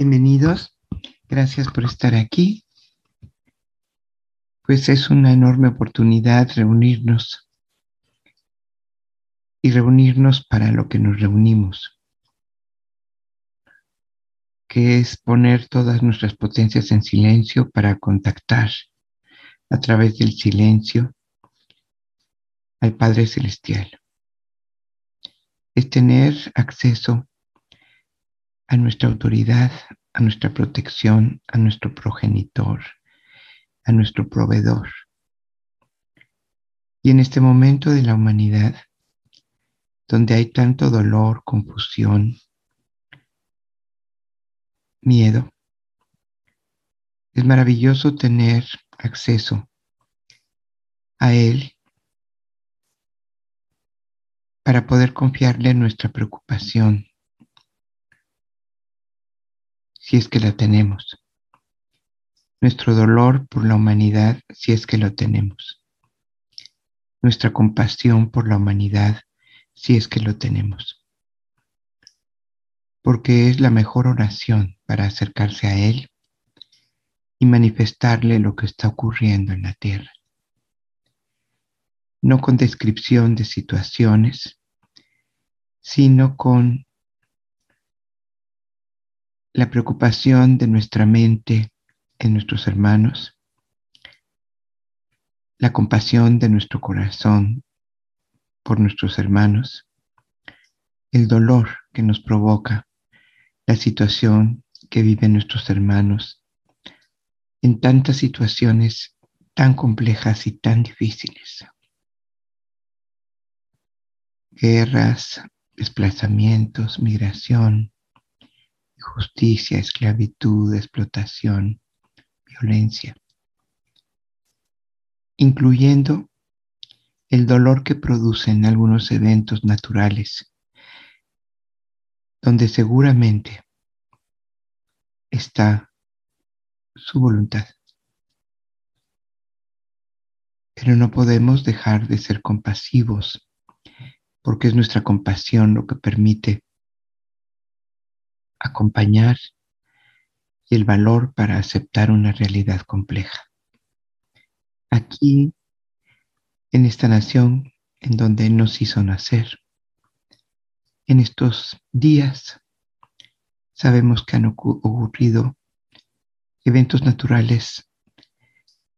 Bienvenidos, gracias por estar aquí. Pues es una enorme oportunidad reunirnos y reunirnos para lo que nos reunimos, que es poner todas nuestras potencias en silencio para contactar a través del silencio al Padre Celestial. Es tener acceso a nuestra autoridad, a nuestra protección, a nuestro progenitor, a nuestro proveedor. Y en este momento de la humanidad, donde hay tanto dolor, confusión, miedo, es maravilloso tener acceso a Él para poder confiarle nuestra preocupación, si es que la tenemos. Nuestro dolor por la humanidad, si es que lo tenemos. Nuestra compasión por la humanidad, si es que lo tenemos. Porque es la mejor oración para acercarse a Él y manifestarle lo que está ocurriendo en la tierra. No con descripción de situaciones, sino con la preocupación de nuestra mente en nuestros hermanos, la compasión de nuestro corazón por nuestros hermanos, el dolor que nos provoca la situación que viven nuestros hermanos en tantas situaciones tan complejas y tan difíciles. Guerras, desplazamientos, migración, injusticia, esclavitud, explotación, violencia, incluyendo el dolor que producen algunos eventos naturales, donde seguramente está su voluntad. Pero no podemos dejar de ser compasivos, porque es nuestra compasión lo que permite acompañar y el valor para aceptar una realidad compleja. Aquí, en esta nación en donde nos hizo nacer, en estos días sabemos que han ocurrido eventos naturales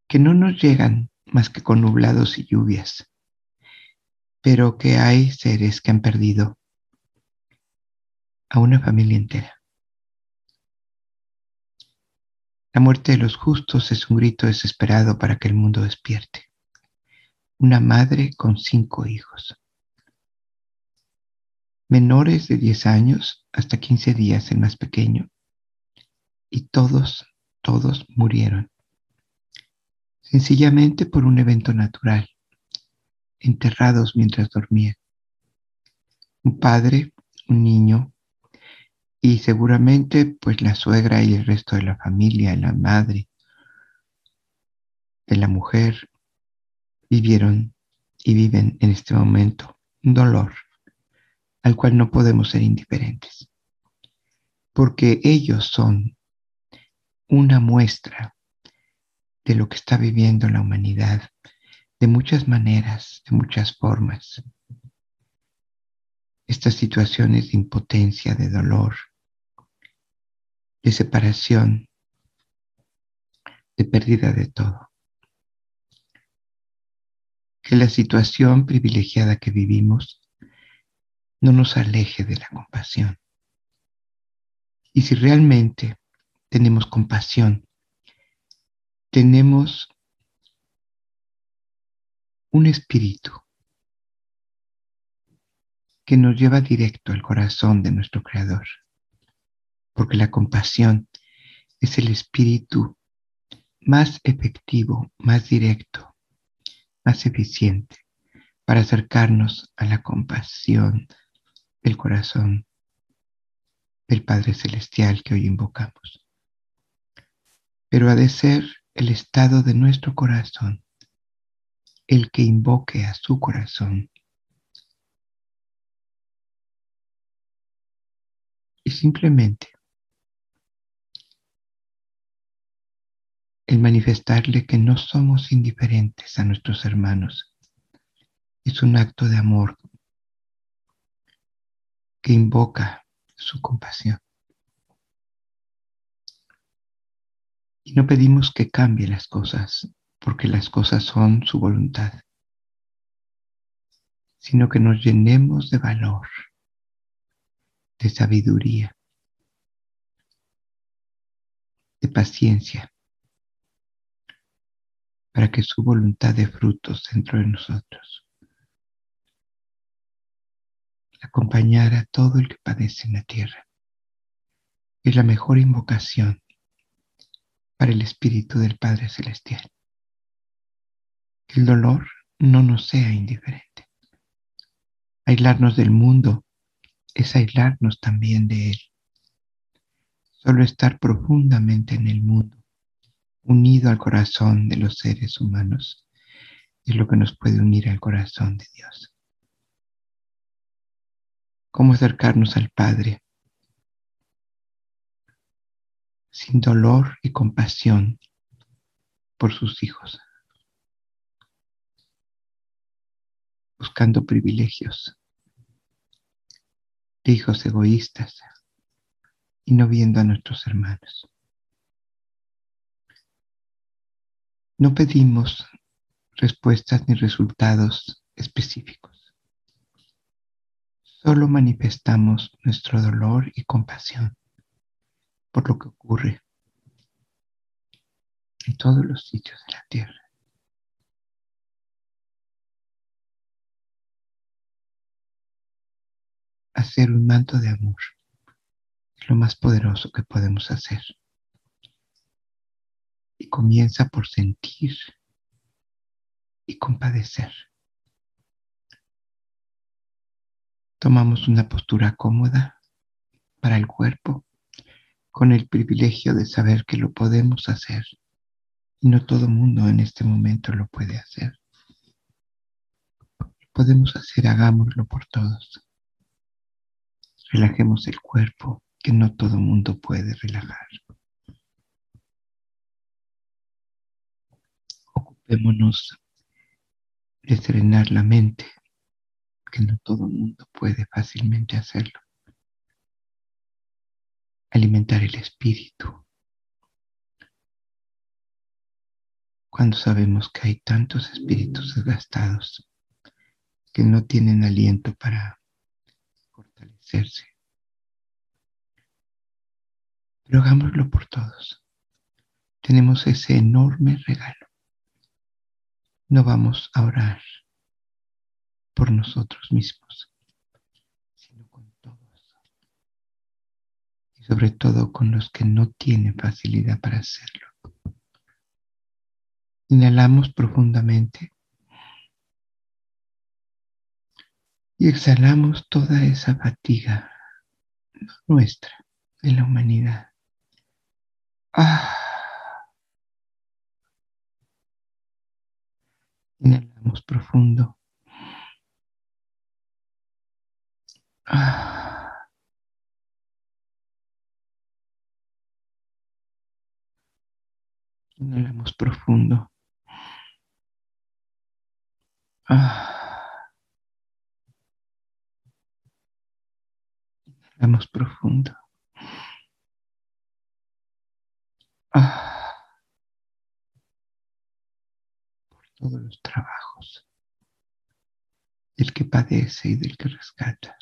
que no nos llegan más que con nublados y lluvias, pero que hay seres que han perdido a una familia entera. La muerte de los justos es un grito desesperado para que el mundo despierte. Una madre con cinco hijos. Menores de 10 años hasta 15 días el más pequeño. Y todos, todos murieron. Sencillamente por un evento natural. Enterrados mientras dormían. Un padre, un niño, y seguramente pues la suegra y el resto de la familia, la madre de la mujer, vivieron y viven en este momento un dolor al cual no podemos ser indiferentes, porque ellos son una muestra de lo que está viviendo la humanidad de muchas maneras, de muchas formas. Estas situaciones de impotencia, de dolor, de separación, de pérdida de todo. Que la situación privilegiada que vivimos no nos aleje de la compasión. Y si realmente tenemos compasión, tenemos un espíritu que nos lleva directo al corazón de nuestro Creador porque la compasión es el espíritu más efectivo, más directo, más eficiente para acercarnos a la compasión del corazón del Padre Celestial que hoy invocamos. Pero ha de ser el estado de nuestro corazón el que invoque a su corazón. Y simplemente el manifestarle que no somos indiferentes a nuestros hermanos. Es un acto de amor que invoca su compasión. Y no pedimos que cambie las cosas, porque las cosas son su voluntad, sino que nos llenemos de valor, de sabiduría, de paciencia, para que su voluntad dé frutos dentro de nosotros. Acompañar a todo el que padece en la tierra es la mejor invocación para el Espíritu del Padre Celestial. Que el dolor no nos sea indiferente. Aislarnos del mundo es aislarnos también de Él. Solo estar profundamente en el mundo unido al corazón de los seres humanos es lo que nos puede unir al corazón de Dios. ¿Cómo acercarnos al Padre sin dolor y compasión por sus hijos, buscando privilegios de hijos egoístas y no viendo a nuestros hermanos? No pedimos respuestas ni resultados específicos. Solo manifestamos nuestro dolor y compasión por lo que ocurre en todos los sitios de la tierra. Hacer un manto de amor es lo más poderoso que podemos hacer y comienza por sentir y compadecer. Tomamos una postura cómoda para el cuerpo con el privilegio de saber que lo podemos hacer y no todo mundo en este momento lo puede hacer. Lo podemos hacer, hagámoslo por todos. Relajemos el cuerpo que no todo mundo puede relajar. Ocupémonos de serenar la mente, que no todo mundo puede fácilmente hacerlo. Alimentar el espíritu. Cuando sabemos que hay tantos espíritus desgastados que no tienen aliento para fortalecerse. Pero hagámoslo por todos. Tenemos ese enorme regalo no vamos a orar por nosotros mismos, sino con todos. Y sobre todo con los que no tienen facilidad para hacerlo. Inhalamos profundamente y exhalamos toda esa fatiga nuestra, de la humanidad. Ah. Inhalamos profundo. Inhalamos profundo. Inhalamos profundo. Ah. Todos los trabajos del que padece y del que rescata.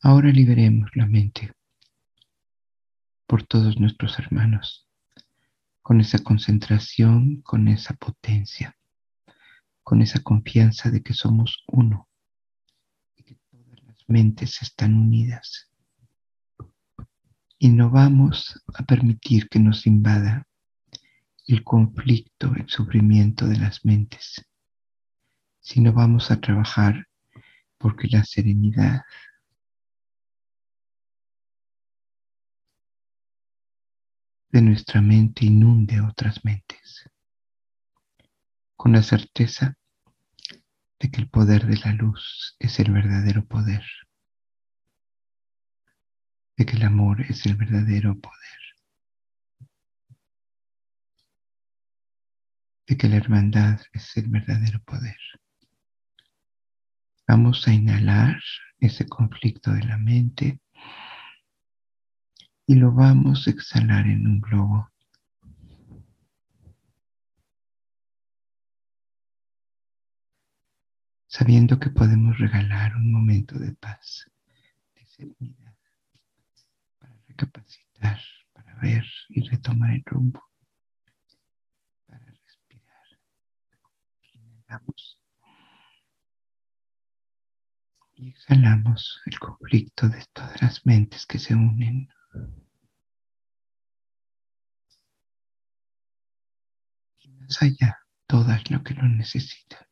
Ahora liberemos la mente por todos nuestros hermanos, con esa concentración, con esa potencia, con esa confianza de que somos uno y que todas las mentes están unidas. Y no vamos a permitir que nos invada el conflicto, el sufrimiento de las mentes, sino vamos a trabajar porque la serenidad de nuestra mente inunde otras mentes, con la certeza de que el poder de la luz es el verdadero poder, de que el amor es el verdadero poder de que la hermandad es el verdadero poder. Vamos a inhalar ese conflicto de la mente y lo vamos a exhalar en un globo. Sabiendo que podemos regalar un momento de paz, de serenidad, para recapacitar, para ver y retomar el rumbo, para respirar. Y exhalamos el conflicto de todas las mentes que se unen y más allá todas lo que lo necesitan.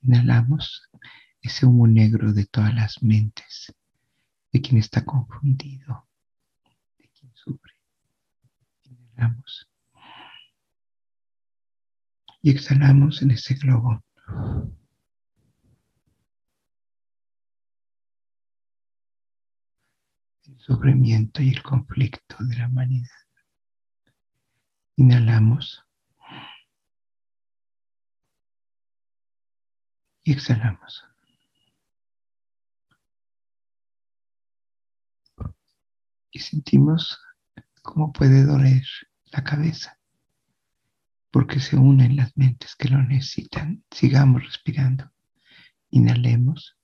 Inhalamos ese humo negro de todas las mentes, de quien está confundido, de quien sufre. Inhalamos y exhalamos en ese globo el sufrimiento y el conflicto de la humanidad. Inhalamos y exhalamos. Y sentimos cómo puede doler la cabeza, porque se unen las mentes que lo necesitan. Sigamos respirando. Inhalemos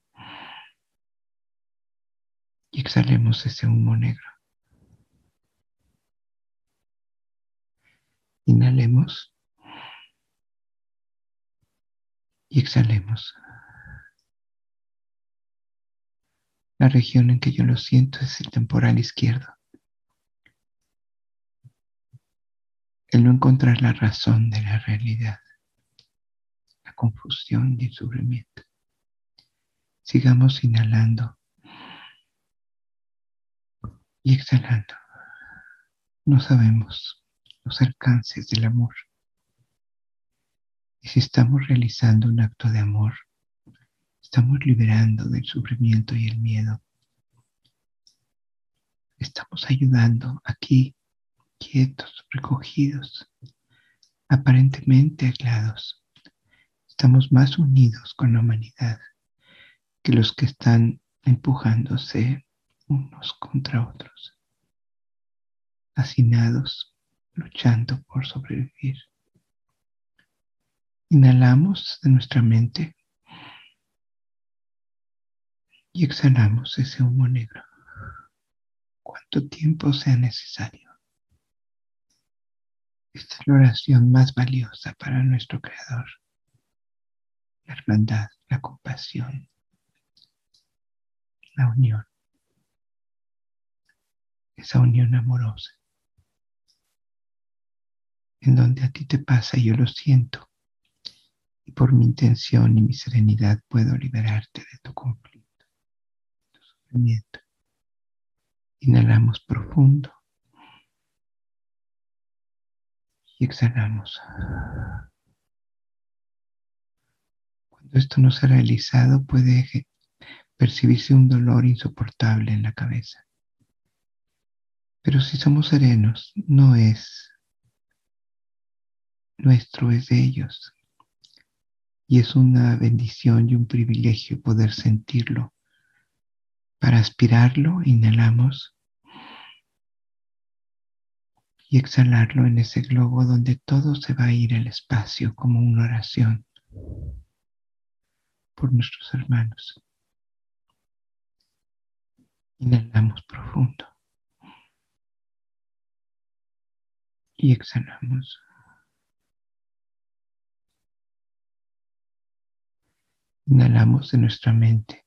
y exhalemos ese humo negro. Inhalemos y exhalemos. La región en que yo lo siento es el temporal izquierdo. El no encontrar la razón de la realidad, la confusión y el sufrimiento. Sigamos inhalando y exhalando. No sabemos los alcances del amor. Y si estamos realizando un acto de amor, estamos liberando del sufrimiento y el miedo. Estamos ayudando aquí, quietos, recogidos, aparentemente aislados. Estamos más unidos con la humanidad que los que están empujándose unos contra otros, hacinados, luchando por sobrevivir. Inhalamos de nuestra mente y exhalamos ese humo negro. Cuanto tiempo sea necesario. Esta es la oración más valiosa para nuestro Creador. La hermandad, la compasión, la unión esa unión amorosa, en donde a ti te pasa yo lo siento, y por mi intención y mi serenidad puedo liberarte de tu conflicto, de tu sufrimiento. Inhalamos profundo y exhalamos. Cuando esto no se ha realizado puede percibirse un dolor insoportable en la cabeza. Pero si somos serenos, no es nuestro, es de ellos. Y es una bendición y un privilegio poder sentirlo. Para aspirarlo, inhalamos y exhalarlo en ese globo donde todo se va a ir al espacio como una oración por nuestros hermanos. Inhalamos profundo. y exhalamos. Inhalamos de nuestra mente,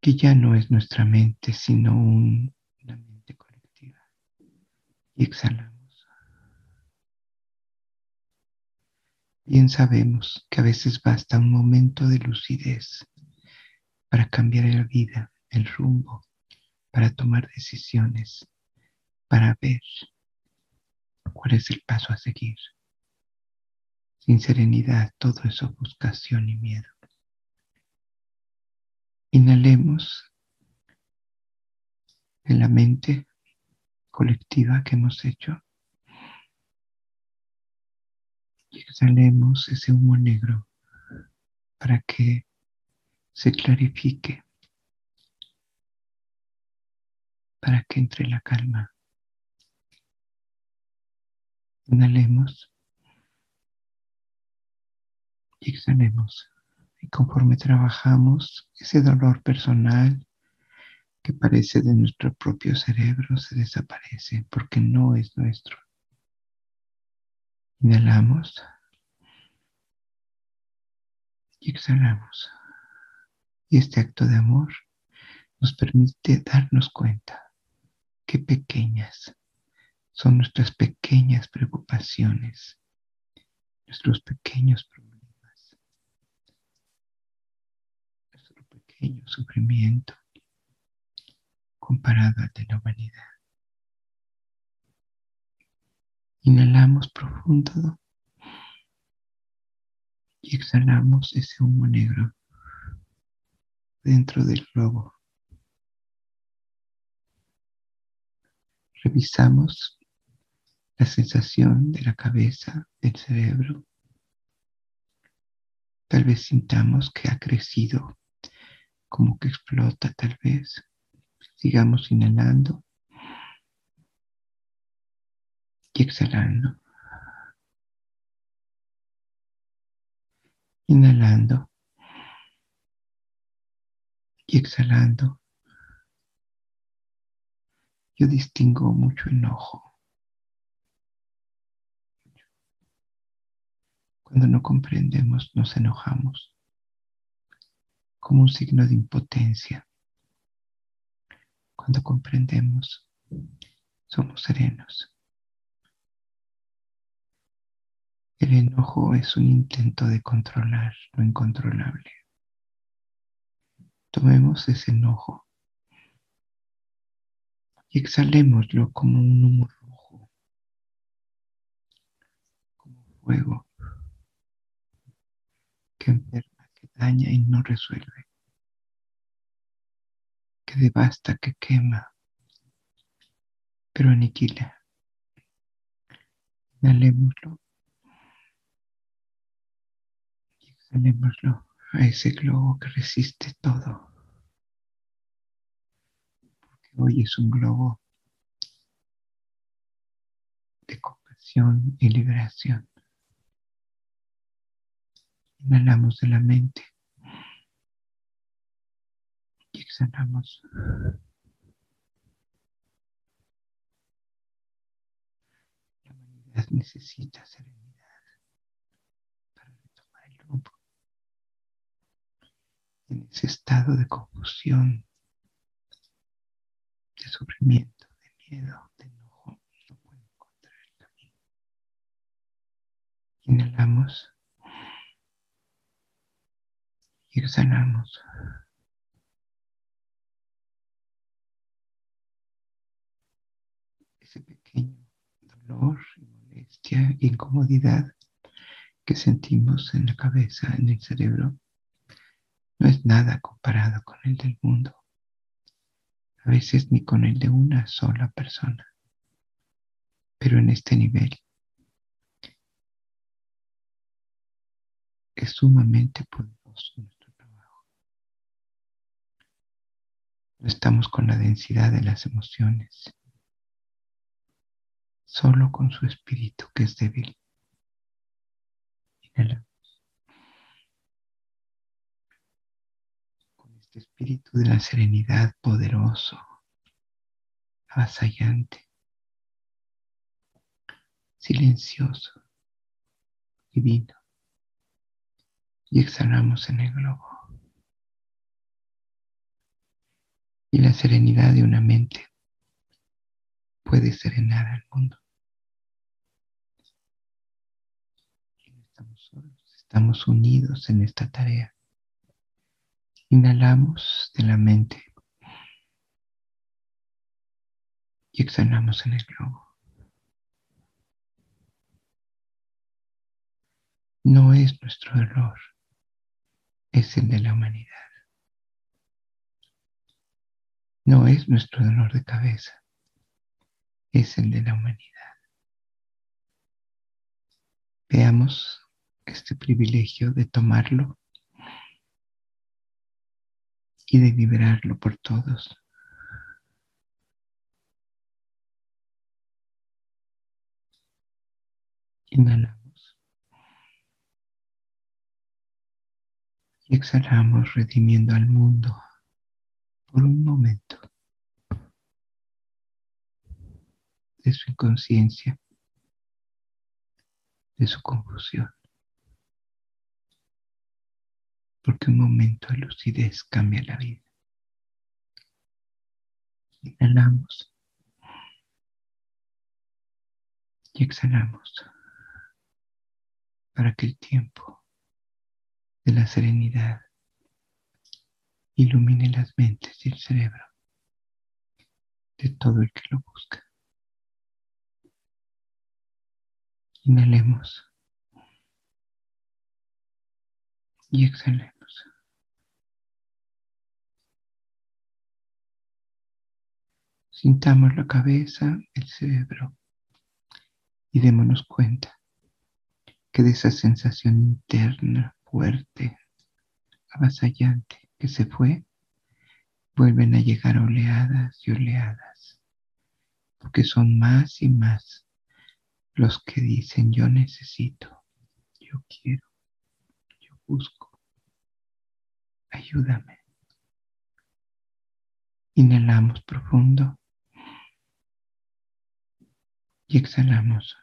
que ya no es nuestra mente, sino colectiva. Y exhalamos. Bien sabemos que a veces basta un momento de lucidez para cambiar la vida, el rumbo, para tomar decisiones para ver cuál es el paso a seguir. Sin serenidad todo es ofuscación y miedo. Inhalemos en la mente colectiva que hemos hecho exhalemos ese humo negro para que se clarifique, para que entre la calma. Inhalemos y exhalemos. Y conforme trabajamos, ese dolor personal que parece de nuestro propio cerebro se desaparece porque no es nuestro. Inhalamos y exhalamos. Y este acto de amor nos permite darnos cuenta qué pequeñas son nuestras pequeñas preocupaciones, nuestros pequeños problemas, nuestro pequeño sufrimiento comparado al de la humanidad. Inhalamos profundo y exhalamos ese humo negro dentro del globo. Revisamos la sensación de la cabeza, del cerebro. Tal vez sintamos que ha crecido, como que explota tal vez. Sigamos inhalando y exhalando. Inhalando y exhalando. Yo distingo mucho enojo. Cuando no comprendemos, nos enojamos como un signo de impotencia. Cuando comprendemos, somos serenos. El enojo es un intento de controlar lo incontrolable. Tomemos ese enojo y exhalémoslo como un humo rojo, como fuego que enferma, que daña y no resuelve, que devasta, que quema, pero aniquila. Inhalémoslo Exhalémoslo a ese globo que resiste todo. Porque hoy es un globo de compasión y liberación. Inhalamos de la mente y exhalamos. La humanidad necesita serenidad para retomar el rumbo en ese estado de confusión, de sufrimiento, de miedo, de enojo, no puede encontrar el camino. Inhalamos y exhalamos. Dolor molestia, incomodidad que sentimos en la cabeza, en el cerebro, no es nada comparado con el del mundo, a veces ni con el de una sola persona. Pero en este nivel es sumamente poderoso nuestro trabajo. No estamos con la densidad de las emociones, solo con su espíritu que es débil. Inhala. este espíritu de la serenidad poderoso, avasallante, silencioso, divino. Y exhalamos en el globo. Y la serenidad de una mente puede serenar al mundo. Estamos unidos en esta tarea. Inhalamos de la mente y exhalamos en el globo. No es nuestro error, es el de la humanidad. No es nuestro dolor de cabeza, es el de la humanidad. Veamos este privilegio de tomarlo y de liberarlo por todos. Inhalamos. Y exhalamos redimiendo al mundo por un momento de su inconsciencia, de su confusión. Porque un momento de lucidez cambia la vida. Inhalamos y exhalamos para que el tiempo de la serenidad ilumine las mentes y el cerebro de todo el que lo busca. Inhalemos y exhalemos. Sintamos la cabeza, el cerebro. Y démonos cuenta que de esa sensación interna fuerte, avasallante que se fue, vuelven a llegar oleadas y oleadas, porque son más y más los que dicen yo necesito, yo quiero, yo busco, ayúdame. Inhalamos profundo y exhalamos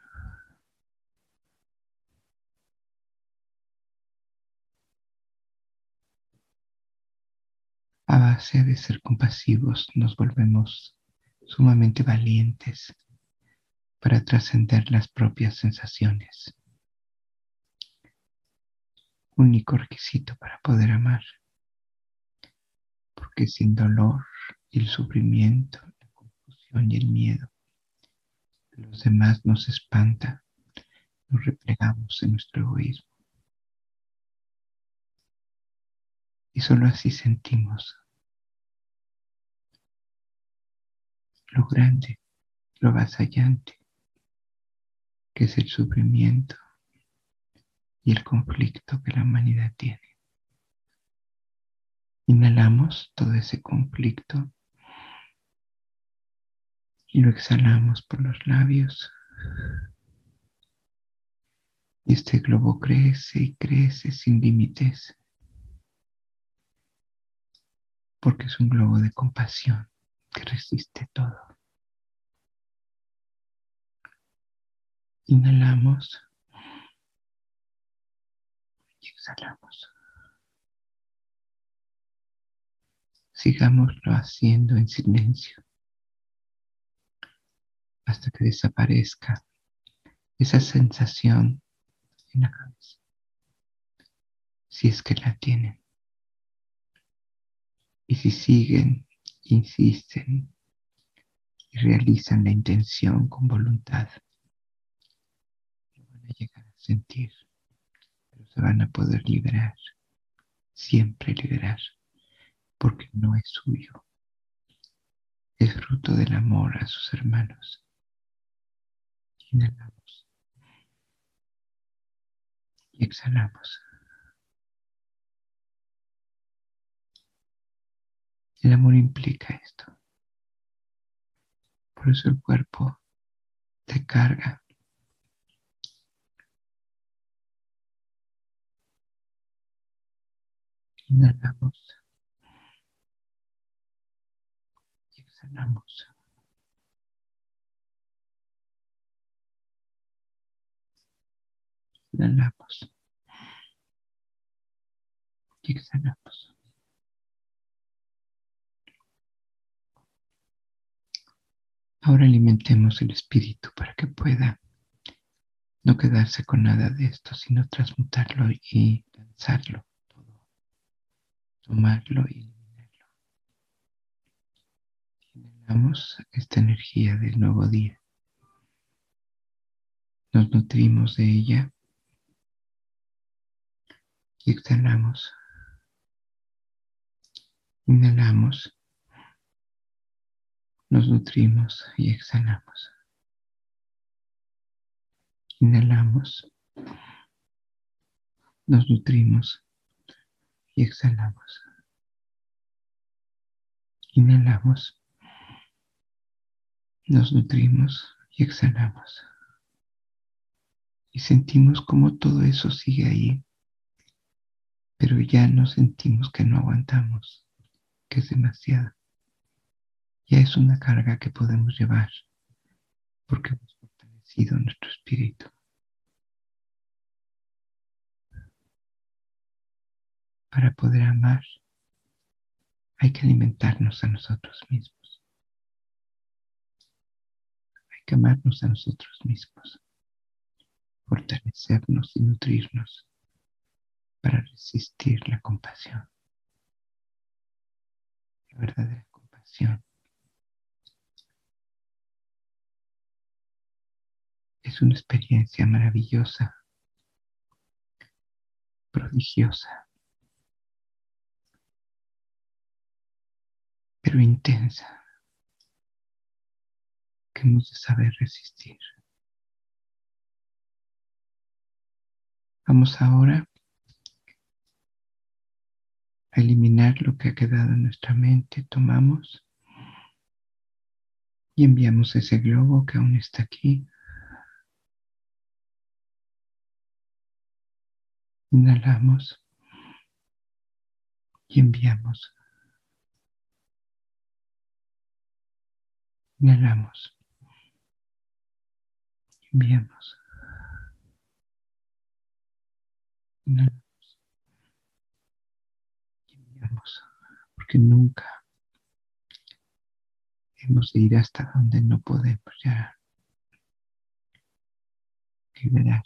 a base de ser compasivos nos volvemos sumamente valientes para trascender las propias sensaciones. Único requisito para poder amar. Porque sin dolor y el sufrimiento, la confusión y el miedo los demás nos espanta, nos replegamos en nuestro egoísmo. Y solo así sentimos lo grande, lo avasallante, que es el sufrimiento y el conflicto que la humanidad tiene. Inhalamos todo ese conflicto y lo exhalamos por los labios. Y este globo crece y crece sin límites, porque es un globo de compasión que resiste todo. Inhalamos y exhalamos. Sigámoslo haciendo en silencio hasta que desaparezca esa sensación en la cabeza, si es que la tienen. Y si siguen insisten y realizan la intención con voluntad, lo van a llegar a sentir, pero se van a poder liberar, siempre liberar, porque no es suyo, es fruto del amor a sus hermanos. Inhalamos y exhalamos. El amor implica esto. Por eso el cuerpo te carga. Inhalamos. Y exhalamos. Inhalamos. Y exhalamos. Ahora alimentemos el espíritu para que pueda no quedarse con nada de esto, sino transmutarlo y lanzarlo todo, tomarlo y eliminarlo. Inhalamos esta energía del nuevo día. Nos nutrimos de ella exhalamos. Inhalamos nos nutrimos y exhalamos. Inhalamos Nos nutrimos y exhalamos. Inhalamos. Nos nutrimos y exhalamos. Y sentimos como todo eso sigue ahí. Pero ya no sentimos que no aguantamos, que es demasiado. Ya es una carga que podemos llevar porque hemos fortalecido nuestro espíritu. Para poder amar hay que alimentarnos a nosotros mismos. Hay que amarnos a nosotros mismos, fortalecernos y nutrirnos para resistir la compasión. La verdadera compasión es una experiencia maravillosa, prodigiosa, pero intensa, que hemos de saber resistir. Vamos ahora eliminar lo que ha quedado en nuestra mente. Tomamos y enviamos ese globo que aún está aquí Inhalamos y enviamos. Inhalamos. Enviamos. Inhalamos. Enviamos. Porque nunca hemos de ir hasta donde no podemos ya liberar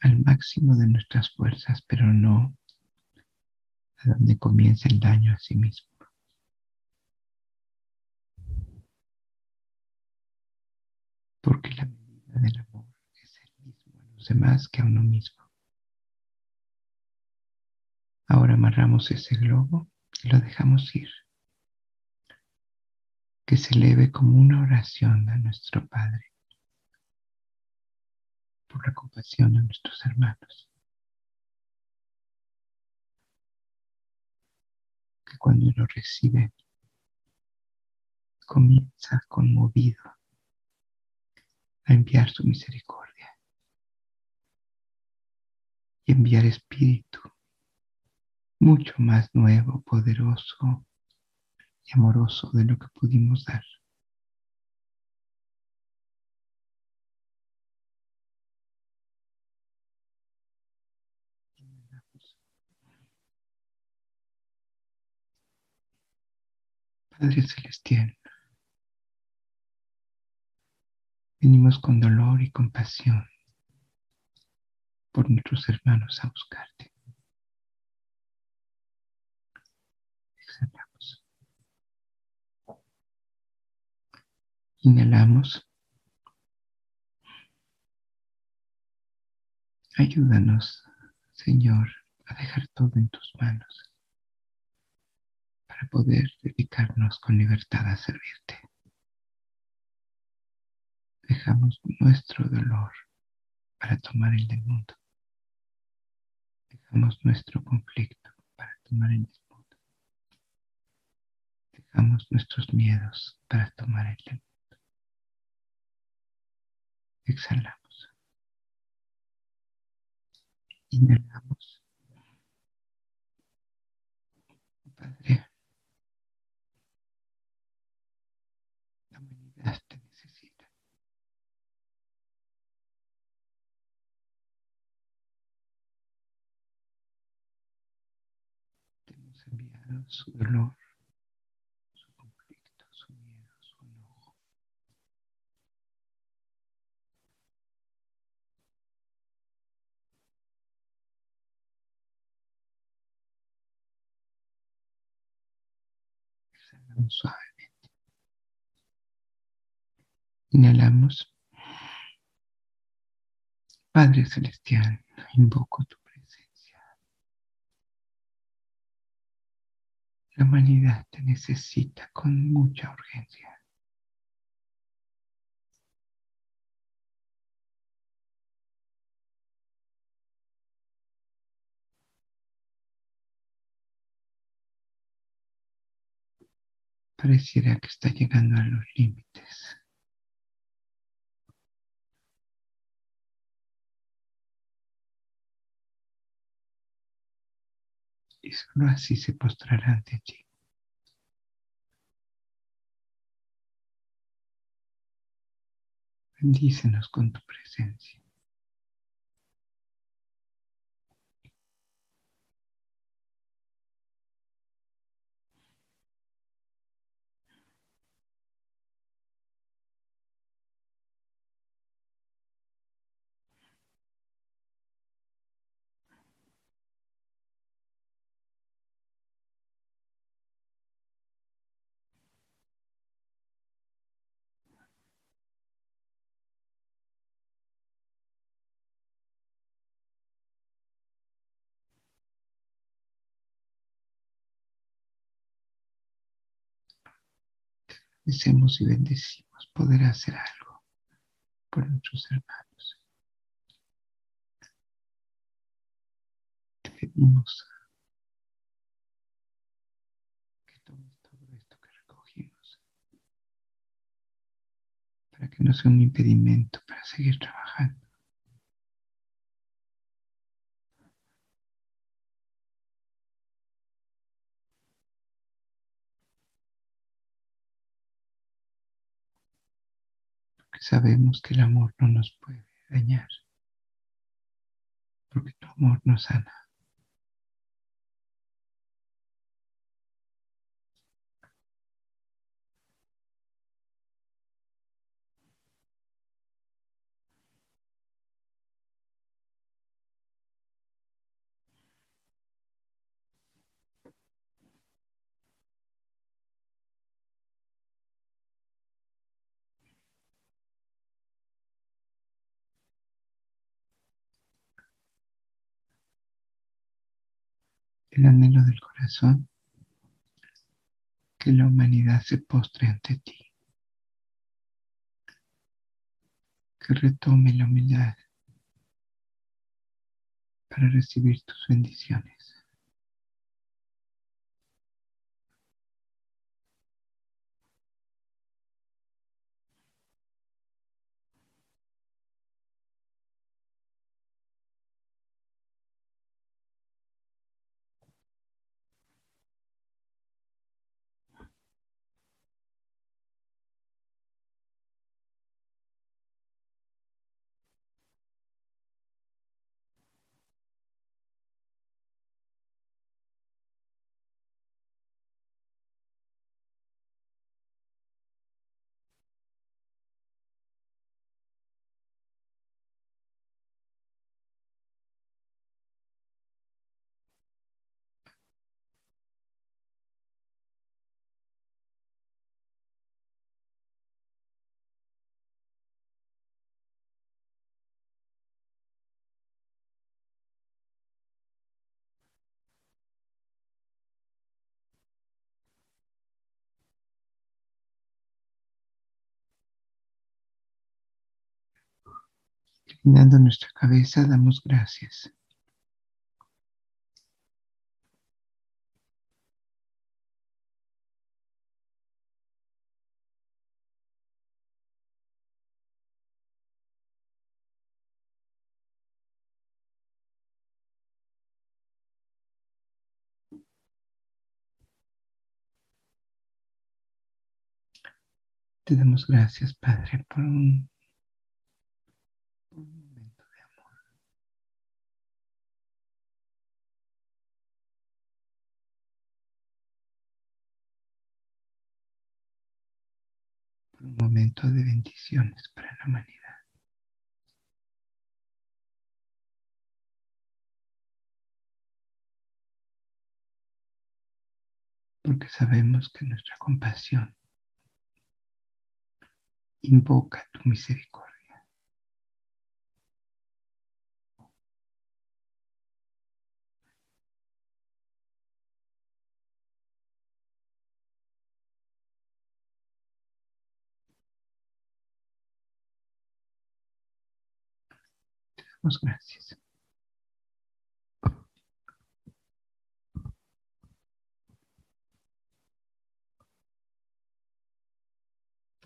al máximo de nuestras fuerzas, pero no a donde comienza el daño a sí mismo. Porque la medida del amor es el mismo a los demás que a uno mismo. Ahora amarramos ese globo y lo dejamos ir. Que se eleve como una oración a nuestro Padre por la compasión a nuestros hermanos. Que cuando lo recibe, comienza conmovido a enviar su misericordia y enviar espíritu mucho más nuevo, poderoso y amoroso de lo que pudimos dar. Padre Celestial, venimos con dolor y compasión por nuestros hermanos a buscarte. Inhalamos. Ayúdanos, Señor, a dejar todo en tus manos para poder dedicarnos con libertad a servirte. Dejamos nuestro dolor para tomar el del mundo. Dejamos nuestro conflicto para tomar el. Dejamos nuestros miedos para tomar el mundo. Exhalamos. Inhalamos. Padre, te necesita. Te hemos enviado su dolor, Exhalamos suave. Inhalamos. Padre Celestial, invoco tu presencia. La humanidad te necesita con mucha urgencia. Pareciera que está llegando a los límites. Y solo así se postrará ante ti. Bendícenos con tu presencia. Deseamos y bendecimos poder hacer algo por nuestros hermanos. Te pedimos que tomes todo esto que recogimos para que no sea un impedimento para seguir trabajando. Sabemos que el amor no nos puede dañar, porque tu amor nos sana. El anhelo del corazón, que la humanidad se postre ante ti, que retome la humildad para recibir tus bendiciones. Inclinando nuestra cabeza, damos gracias. Te damos gracias, Padre, por un, momento de bendiciones para la humanidad. Porque sabemos que nuestra compasión invoca tu misericordia. Damos gracias.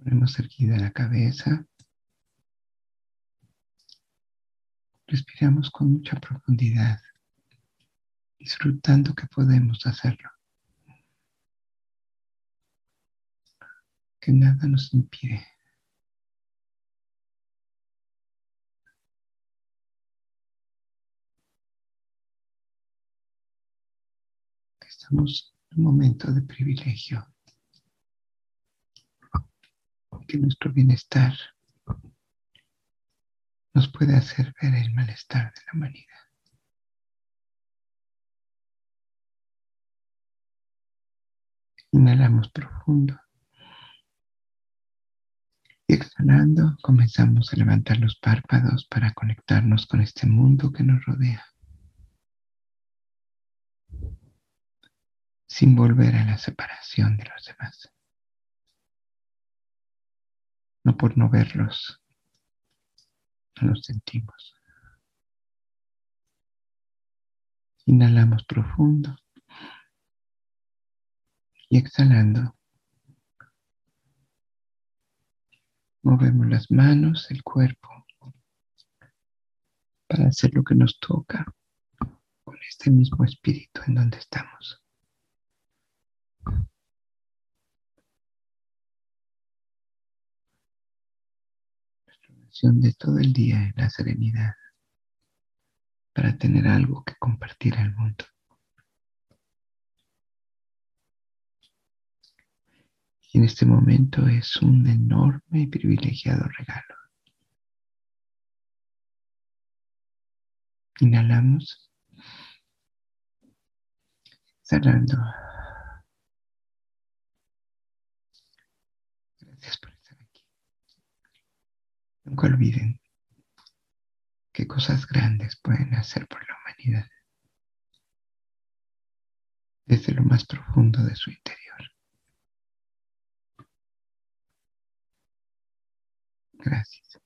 Mantenemos erguida la cabeza. Respiramos con mucha profundidad, disfrutando que podemos hacerlo. Que nada nos impide. Un momento de privilegio. Que nuestro bienestar nos puede hacer ver el malestar de la humanidad. Inhalamos profundo. Y exhalando, comenzamos a levantar los párpados para conectarnos con este mundo que nos rodea. Sin volver a la separación de los demás. No por no verlos, nos sentimos. Inhalamos profundo y exhalando. Movemos las manos, el cuerpo, para hacer lo que nos toca con este mismo espíritu en donde estamos. De todo el día en la serenidad para tener algo que compartir al mundo. Y en este momento es un enorme y privilegiado regalo. Inhalamos, cerrando. Gracias por Nunca olviden qué cosas grandes pueden hacer por la humanidad desde lo más profundo de su interior. Gracias.